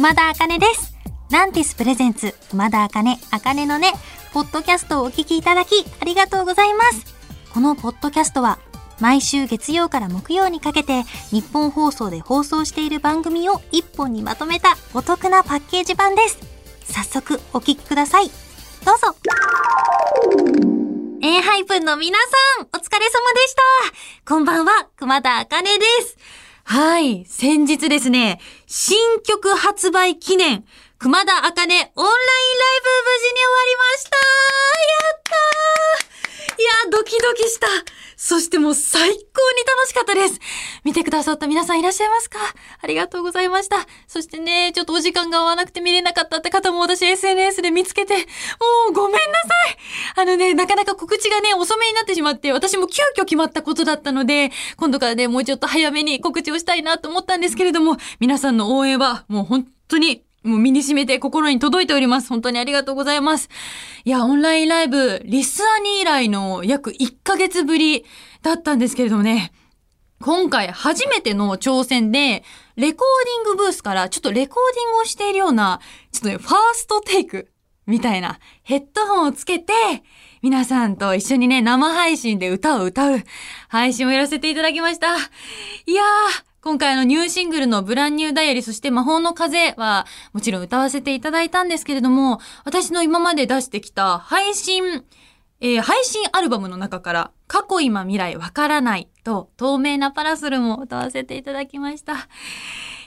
熊田茜です。ランティスプレゼンツ、熊田茜、茜のね、ポッドキャストをお聞きいただき、ありがとうございます。このポッドキャストは、毎週月曜から木曜にかけて、日本放送で放送している番組を一本にまとめたお得なパッケージ版です。早速、お聞きください。どうぞ。A ハイプンの皆さん、お疲れ様でした。こんばんは、熊田茜です。はい。先日ですね、新曲発売記念、熊田茜オンラインライブ無事に終わりましたやったーいや、ドキドキした。そしてもう最高に楽しかったです。見てくださった皆さんいらっしゃいますか？ありがとうございました。そしてね、ちょっとお時間が合わなくて見れなかったって方も私 SNS で見つけて、もうごめんなさい。あのね、なかなか告知がね、遅めになってしまって、私も急遽決まったことだったので、今度からね、もうちょっと早めに告知をしたいなと思ったんですけれども、皆さんの応援はもう本当にもう身に染めて心に届いております。本当にありがとうございます。いや、オンラインライブ、リスアニー以来の約1ヶ月ぶりだったんですけれどもね、今回初めての挑戦で、レコーディングブースからちょっとレコーディングをしているような、ちょっとね、ファーストテイクみたいなヘッドホンをつけて、皆さんと一緒にね、生配信で歌を歌う配信をやらせていただきました。いやー、今回のニューシングルのブランニューダイアリー、そして魔法の風はもちろん歌わせていただいたんですけれども、私の今まで出してきた配信、えー配信アルバムの中から過去今未来わからないと透明なパラソルも歌わせていただきました。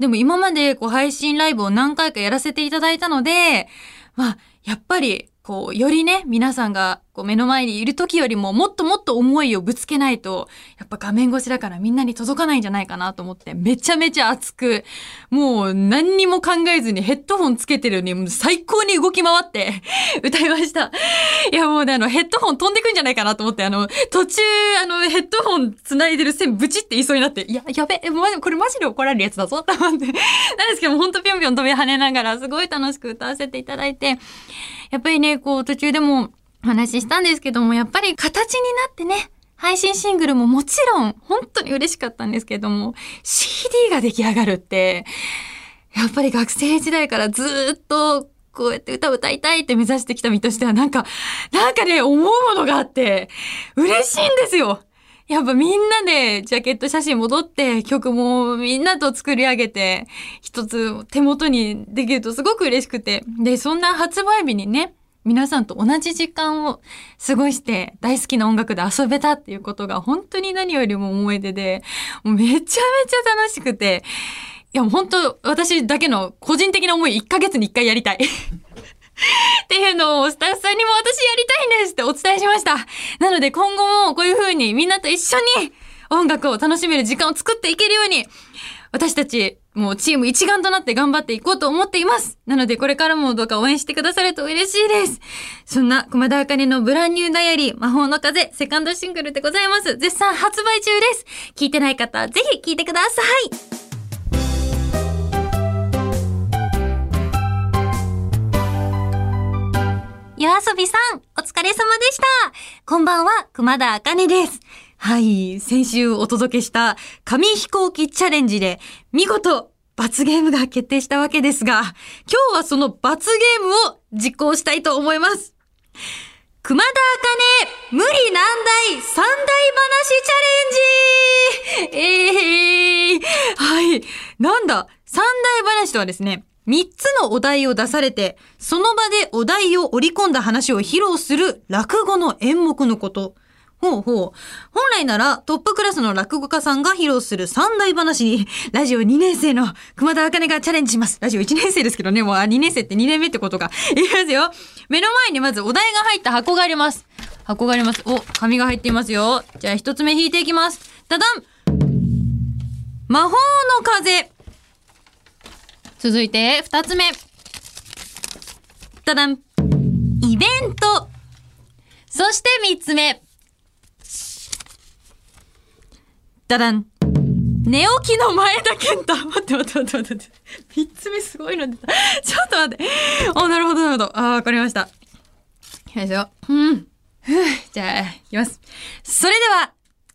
でも今までこう配信ライブを何回かやらせていただいたので、まあ、やっぱり、こう、よりね、皆さんがこう目の前にいる時よりももっともっと思いをぶつけないと、やっぱ画面越しだからみんなに届かないんじゃないかなと思って、めちゃめちゃ熱く、もう何にも考えずにヘッドホンつけてるのに、最高に動き回って歌いました。いやもうね、あの、ヘッドホン飛んでくんじゃないかなと思って、あの、途中、あの、ヘッドホン繋いでる線ブチって言いそうになって、いや、やべ、え、ま、これマジで怒られるやつだぞ、と思って。なんですけど、ほんとぴょんぴょん飛び跳ねながら、すごい楽しく歌わせていただいて、やっぱりね、こう、途中でもお話ししたんですけども、やっぱり形になってね、配信シングルももちろん本当に嬉しかったんですけども、CD が出来上がるって、やっぱり学生時代からずっとこうやって歌を歌いたいって目指してきた身としてはなんか、なんかね、思うものがあって、嬉しいんですよやっぱみんなでジャケット写真戻って曲もみんなと作り上げて一つ手元にできるとすごく嬉しくて。で、そんな発売日にね、皆さんと同じ時間を過ごして大好きな音楽で遊べたっていうことが本当に何よりも思い出で、もうめちゃめちゃ楽しくて、いやもう本当私だけの個人的な思い1ヶ月に1回やりたい。っていうのをスタッフさんにも私やりたいんですってお伝えしました。なので今後もこういう風にみんなと一緒に音楽を楽しめる時間を作っていけるように、私たちもうチーム一丸となって頑張っていこうと思っています。なのでこれからもどうか応援してくださると嬉しいです。そんな熊田茜のブランニューダイアリー魔法の風セカンドシングルでございます。絶賛発売中です。聞いてない方ぜひ聞いてください。夜遊びさん、お疲れ様でした。こんばんは、熊田茜です。はい。先週お届けした紙飛行機チャレンジで見事罰ゲームが決定したわけですが、今日はその罰ゲームを実行したいと思います。熊田茜無理難題三大話チャレンジえー、はい。なんだ、三大話とはですね、三つのお題を出されて、その場でお題を織り込んだ話を披露する落語の演目のこと。ほうほう。本来ならトップクラスの落語家さんが披露する三大話に、ラジオ2年生の熊田茜がチャレンジします。ラジオ1年生ですけどね、もうあ2年生って2年目ってことか。いきますよ。目の前にまずお題が入った箱があります。箱があります。お、紙が入っていますよ。じゃあ一つ目引いていきます。ダダン魔法の風。続いて二つ目。ダダンイベント。そして三つ目。ダダン寝起きの前田健太待って待って待って待って。三つ目すごいの出た。ちょっと待って。お、なるほどなるほど。ああ、わかりました。よいしょ。うん。ふぅじゃあ、いきます。それでは、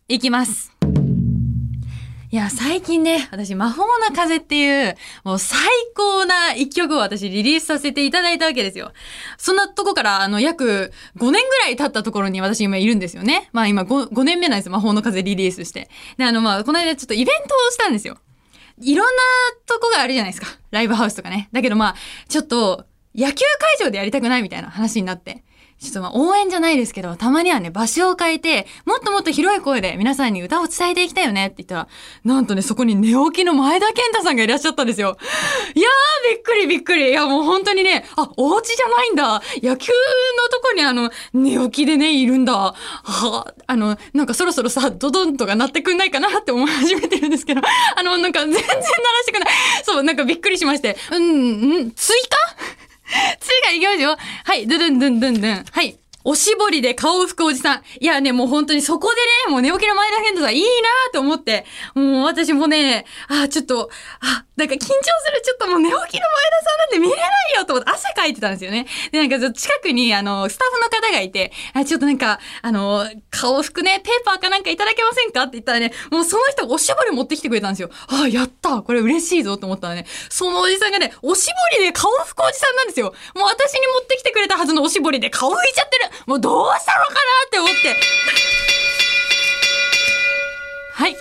いきます。いや、最近ね、私、魔法の風っていう、もう最高な一曲を私リリースさせていただいたわけですよ。そんなとこから、あの、約5年ぐらい経ったところに私今いるんですよね。まあ今 5, 5年目なんですよ魔法の風リリースして。で、あの、まあ、この間ちょっとイベントをしたんですよ。いろんなとこがあるじゃないですか。ライブハウスとかね。だけどまあ、ちょっと、野球会場でやりたくないみたいな話になって。ちょっとまあ応援じゃないですけど、たまにはね、場所を変えて、もっともっと広い声で皆さんに歌を伝えていきたいよねって言ったら、なんとね、そこに寝起きの前田健太さんがいらっしゃったんですよ。いやー、びっくりびっくり。いや、もう本当にね、あ、お家じゃないんだ。野球のとこにあの、寝起きでね、いるんだ。はあの、なんかそろそろさ、ドドンとか鳴ってくんないかなって思い始めてるんですけど、あの、なんか全然鳴らしてくない。そう、なんかびっくりしまして。うん、うん、追加？次がいきますよ。はい、ドゥドゥンドゥンドゥンドゥン。はい。おしぼりで顔を拭くおじさん。いやね、もう本当にそこでね、もう寝起きの前田健太さんいいなと思って、もう私もね、あ、ちょっと、あ、なんか緊張する。ちょっともう寝起きの前田さんなんて見れないよと思って汗かいてたんですよね。で、なんかちょっと近くにあの、スタッフの方がいて、あ、ちょっとなんか、あの、顔拭くね、ペーパーかなんかいただけませんかって言ったらね、もうその人がおしぼり持ってきてくれたんですよ。あ、やったこれ嬉しいぞと思ったらね、そのおじさんがね、おしぼりで顔拭くおじさんなんですよ。もう私に持ってきてくれたはずのおしぼりで顔拭いちゃってるもうどうしたのかなって思って。はい。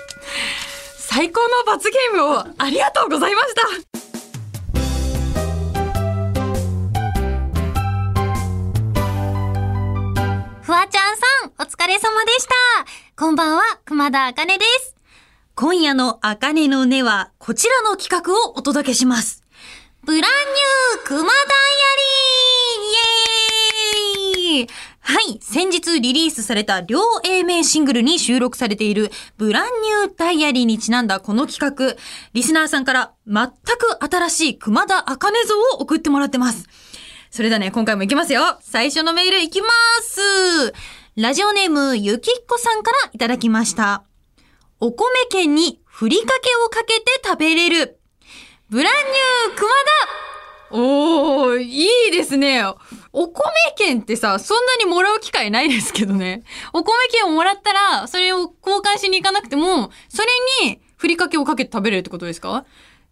最高の罰ゲームをありがとうございました。フワちゃんさん、お疲れ様でした。こんばんは、熊田茜です。今夜のあかねの音はこちらの企画をお届けします。ブランニュー熊ダイアリーイエーイはい。先日リリースされた両 A 面シングルに収録されているブランニューダイアリーにちなんだこの企画、リスナーさんから全く新しい熊田茜像を送ってもらってます。それではね、今回も行きますよ。最初のメール行きます。ラジオネームゆきっこさんからいただきました。お米券にふりかけをかけて食べれる。ブランニュー熊田おー、いいですね。お米券ってさ、そんなにもらう機会ないですけどね。お米券をもらったら、それを交換しに行かなくても、それにふりかけをかけて食べれるってことですか？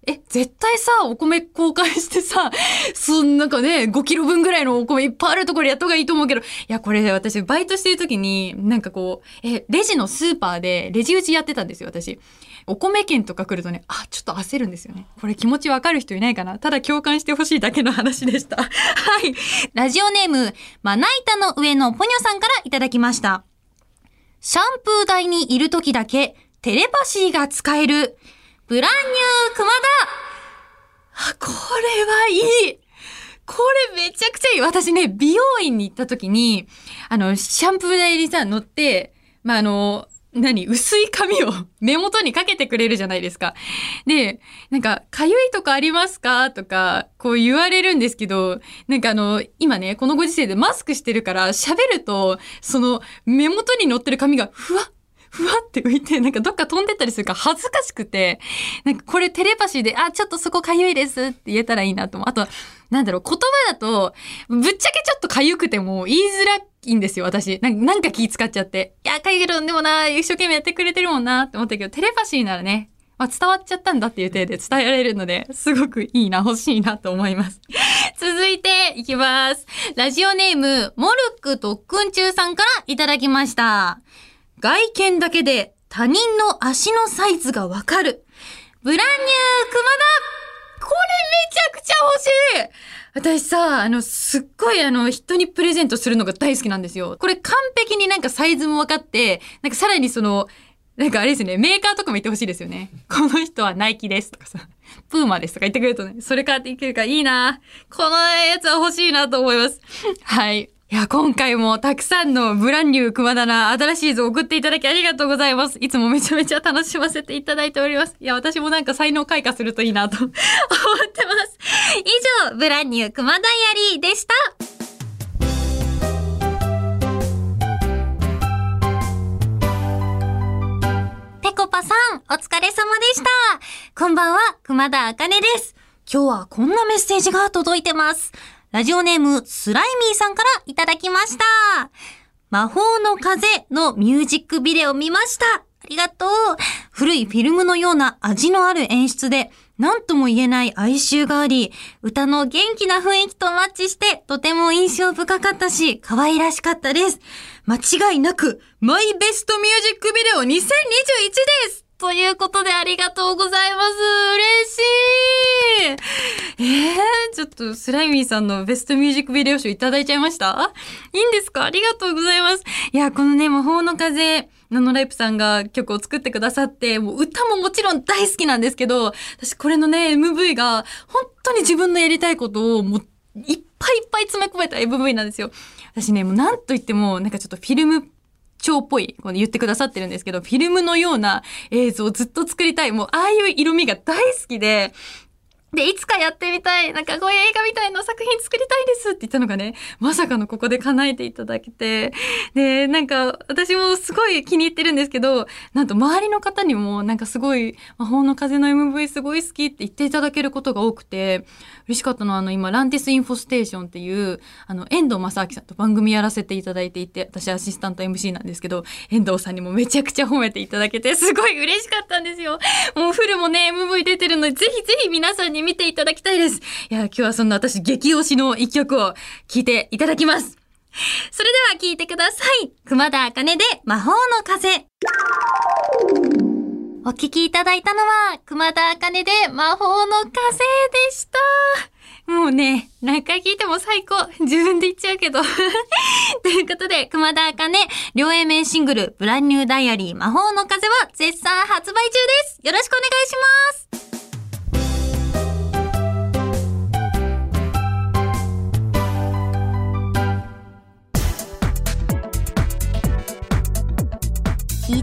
え、絶対さ、お米交換してさ、そんなんかね、5キロ分ぐらいのお米いっぱいあるところやった方がいいと思うけど、いや、これ私、バイトしてる時に、なんかこう、え、レジのスーパーで、レジ打ちやってたんですよ、私。お米券とか来るとね、あ、ちょっと焦るんですよね。これ気持ちわかる人いないかなただ共感してほしいだけの話でした。はい。ラジオネーム、まな板の上のポニョさんからいただきました。シャンプー台にいる時だけ、テレパシーが使える。ブランニュー熊田。あ、これはいい。これめちゃくちゃいい。私ね、美容院に行った時に、あの、シャンプー台にさ、乗って、まあ、あの、何薄い髪を目元にかけてくれるじゃないですか。で、なんか、かゆいとかありますか？とか、こう言われるんですけど、なんかあの、今ね、このご時世でマスクしてるから、喋ると、その、目元に乗ってる髪がふわっふわって浮いて、なんかどっか飛んでったりするか恥ずかしくて、なんかこれテレパシーで、あ、ちょっとそこかゆいですって言えたらいいなと思う。あと、なんだろう、言葉だと、ぶっちゃけちょっとかゆくても言いづらいんですよ、私。なんか気使っちゃって。いや、かゆいけど、でもな、一生懸命やってくれてるもんなって思ったけど、テレパシーならね、まあ、伝わっちゃったんだっていう体で伝えられるので、すごくいいな、欲しいなと思います。続いていきます。ラジオネーム、モルック特訓中さんからいただきました。外見だけで他人の足のサイズがわかる。ブランニュー熊田これめちゃくちゃ欲しい私さ、あの、すっごいあの、人にプレゼントするのが大好きなんですよ。これ完璧になんかサイズも分かって、なんかさらにその、なんかあれですね、メーカーとかも言ってほしいですよね。この人はナイキですとかさ、プーマですとか言ってくれるとね、それ買っていけるからいいなこのやつは欲しいなと思います。はい。いや、今回もたくさんのブランニュー熊田な新しい図を送っていただきありがとうございます。いつもめちゃめちゃ楽しませていただいております。いや、私もなんか才能開花するといいなと思ってます。以上、ブランニュー熊ダイアリーでした。ぺこぱさん、お疲れ様でした。こんばんは、熊田あかねです。今日はこんなメッセージが届いてます。ラジオネーム、スライミーさんからいただきました。魔法の風のミュージックビデオ見ました。ありがとう。古いフィルムのような味のある演出で、何とも言えない哀愁があり、歌の元気な雰囲気とマッチして、とても印象深かったし、可愛らしかったです。間違いなく、マイベストミュージックビデオ2021ですということでありがとうございます。嬉しいえー、ちょっとスライミーさんのベストミュージックビデオ賞いただいちゃいました？いいんですか？ありがとうございます。いや、このね、魔法の風、ナノライプさんが曲を作ってくださって、もう歌ももちろん大好きなんですけど、私これのね、MV が本当に自分のやりたいことをもういっぱいいっぱい詰め込めた MV なんですよ。私ね、もうなんと言っても、なんかちょっとフィルム超っぽい、この言ってくださってるんですけど、フィルムのような映像をずっと作りたい。もう、ああいう色味が大好きで、で、いつかやってみたい。なんかこういう映画みたいな作品作りたいですって言ったのがね、まさかのここで叶えていただけて。で、なんか私もすごい気に入ってるんですけど、なんと周りの方にもなんかすごい魔法の風の MV すごい好きって言っていただけることが多くて、嬉しかったのはあの今、ランティスインフォステーションっていう、あの、遠藤正明さんと番組やらせていただいていて、私アシスタント MC なんですけど、遠藤さんにもめちゃくちゃ褒めていただけて、すごい嬉しかったんですよ。もうフルもね、MV 出てるので、ぜひぜひ皆さんに見ていただきたいです。いや、今日はそんな私激推しの一曲を聴いていただきます。それでは聴いてください。熊田茜で魔法の風。お聴きいただいたのは、熊田茜で魔法の風でした。もうね、何回聞いても最高。自分で言っちゃうけど。ということで、熊田茜、両 A 面シングル、ブランニューダイアリー魔法の風は絶賛発売中です。よろしくお願いします。